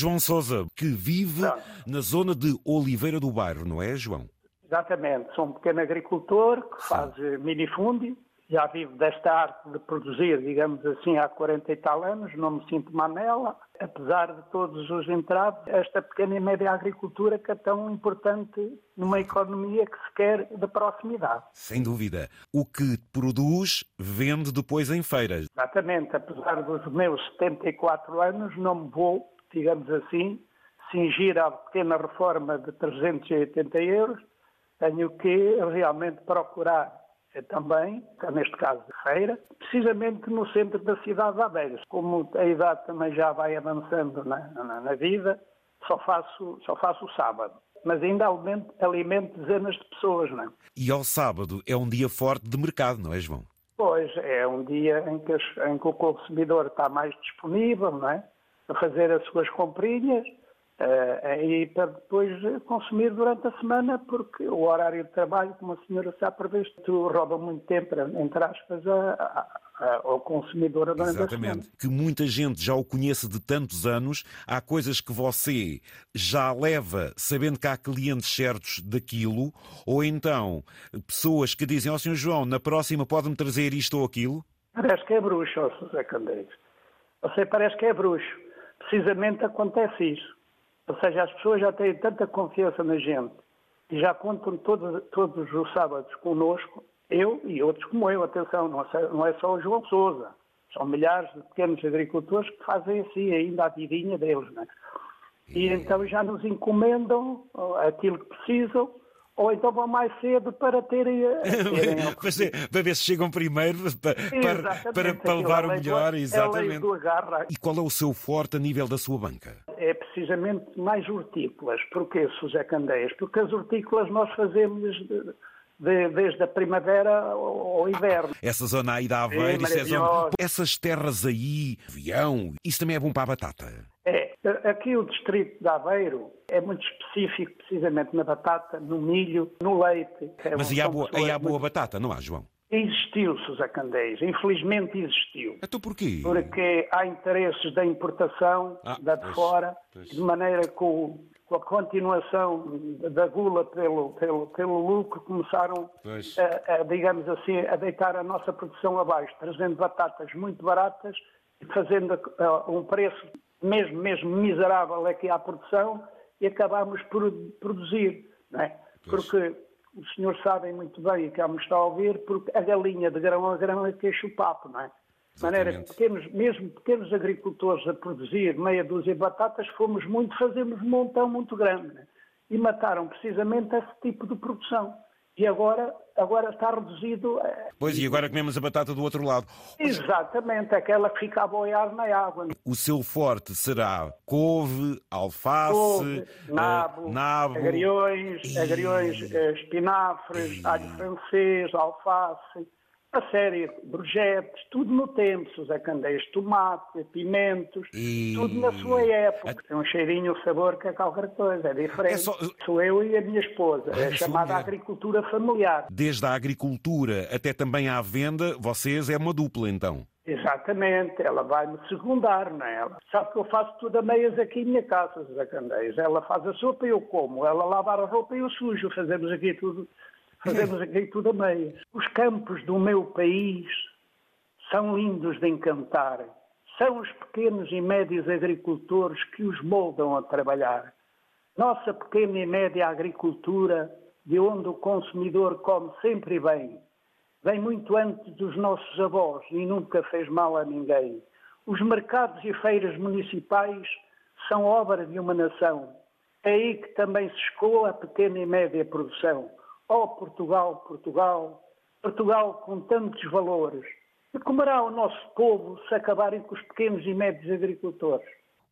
João Sousa, que vive Pronto. na zona de Oliveira do Bairro, não é, João? Exatamente, sou um pequeno agricultor que faz eh, minifúndio, já vivo desta arte de produzir, digamos assim, há 40 e tal anos, não me sinto manela, apesar de todos os entraves, esta pequena e média agricultura que é tão importante numa economia que se quer de proximidade. Sem dúvida. O que produz, vende depois em feiras. Exatamente, apesar dos meus 74 anos, não me vou, digamos assim, cingir à pequena reforma de 380 euros, tenho que realmente procurar eh, também, neste caso de feira, precisamente no centro da cidade de Aveiro. Como a idade também já vai avançando na, na- na vida, só faço, só faço o sábado. Mas ainda alimento, alimento dezenas de pessoas, não é? E ao sábado é um dia forte de mercado, não é, João? Pois, é um dia em que, em que o consumidor está mais disponível, não é? A fazer as suas comprinhas eh, e para depois consumir durante a semana, porque o horário de trabalho, como a senhora sabe, previsto, rouba muito tempo, entre aspas, a- a- ao consumidor durante a semana. Exatamente. Que muita gente já o conhece de tantos anos. Há coisas que você já leva sabendo que há clientes certos daquilo, ou então pessoas que dizem ao Sr. João, na próxima pode-me trazer isto ou aquilo. Parece que é bruxo, ó José Candeias. Você parece que é bruxo. Precisamente acontece isso. Ou seja, as pessoas já têm tanta confiança na gente e já contam todos, todos os sábados connosco, eu e outros como eu, atenção, não é, não é só o João Sousa. São milhares de pequenos agricultores que fazem assim ainda a vidinha deles. Não é? E então já nos encomendam aquilo que precisam, ou então vão mais cedo para terem, a- terem Para ver se chegam primeiro para, para, para, levar é o melhor. É Exatamente. E qual é o seu forte a nível da sua banca? É precisamente mais hortícolas. Porquê, José Candeias? Porque as hortícolas nós fazemos de- de- desde a primavera ao ao inverno. Essa zona aí da Aveiro, isso é zona... essas terras aí, avião, isso também é bom para a batata. É, aqui o distrito de Aveiro é muito específico precisamente na batata, no milho, no leite. É Mas aí há boa, pessoas há boa muito- batata, não há, João? Existiu, José Candeias. Infelizmente existiu. Então porquê? porque há interesses da importação Ah, da de pois, fora, pois. de maneira que o- com a continuação da gula pelo, pelo, pelo lucro começaram, a, a, digamos assim, a deitar a nossa produção abaixo, trazendo batatas muito baratas e fazendo ah, um preço mesmo, mesmo miserável aqui à produção e acabámos por produzir, não é? Porque os senhores sabem muito bem e cá me está a ouvir, porque a galinha de grão a grão é queixa o papo, não é? De maneira que pequenos, mesmo pequenos agricultores a produzir meia dúzia de batatas, fomos muito, fazemos um montão muito grande. né? E mataram precisamente esse tipo de produção. E agora, agora está reduzido. eh, Pois, e agora comemos a batata do outro lado. Exatamente, aquela que fica a boiar na água. O seu forte será couve, alface, Couve, eh, nabo, nabo. agriões, agriões, eh, espinafres, alho francês, alface, a série de projetos, tudo no tempo, José Candeias, tomate, pimentos, E- tudo na sua época. Tem um cheirinho, um sabor que é qualquer coisa, é diferente. É só- Sou eu e a minha esposa, é sua chamada agricultura familiar. Desde a agricultura até também à venda, vocês é uma dupla então. Exatamente, ela vai-me secundar, não é? Ela sabe que eu faço tudo a meias aqui em minha casa, José Candeias. Ela faz a sopa e eu como. Ela lava a roupa e eu sujo. Fazemos aqui tudo, fazemos aqui tudo a meias. Os campos do meu país são lindos de encantar. São os pequenos e médios agricultores que os moldam a trabalhar. Nossa pequena e média agricultura, de onde o consumidor come sempre bem, vem muito antes dos nossos avós e nunca fez mal a ninguém. Os mercados e feiras municipais são obra de uma nação. É aí que também se escoa a pequena e média produção. Oh Portugal, Portugal, Portugal com tantos valores. E comerá o nosso povo se acabarem com os pequenos e médios agricultores.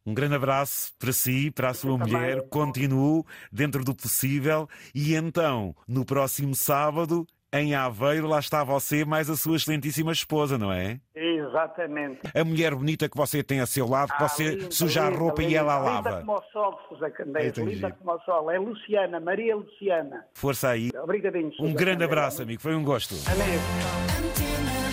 Um grande abraço para si, para a sua também. mulher. Continuo dentro do possível. E então, no próximo sábado, em Aveiro, lá está você, mais a sua excelentíssima esposa, não é? Exatamente. A mulher bonita que você tem a seu lado, que Ah, você linda, suja a linda, roupa e linda. ela a Linda lava. como o sol, José Candeias. Linda como o sol. É Luciana, Maria Luciana. Força aí. Obrigadinho, Um grande Candeias. abraço, amigo. Foi um gosto. Amém.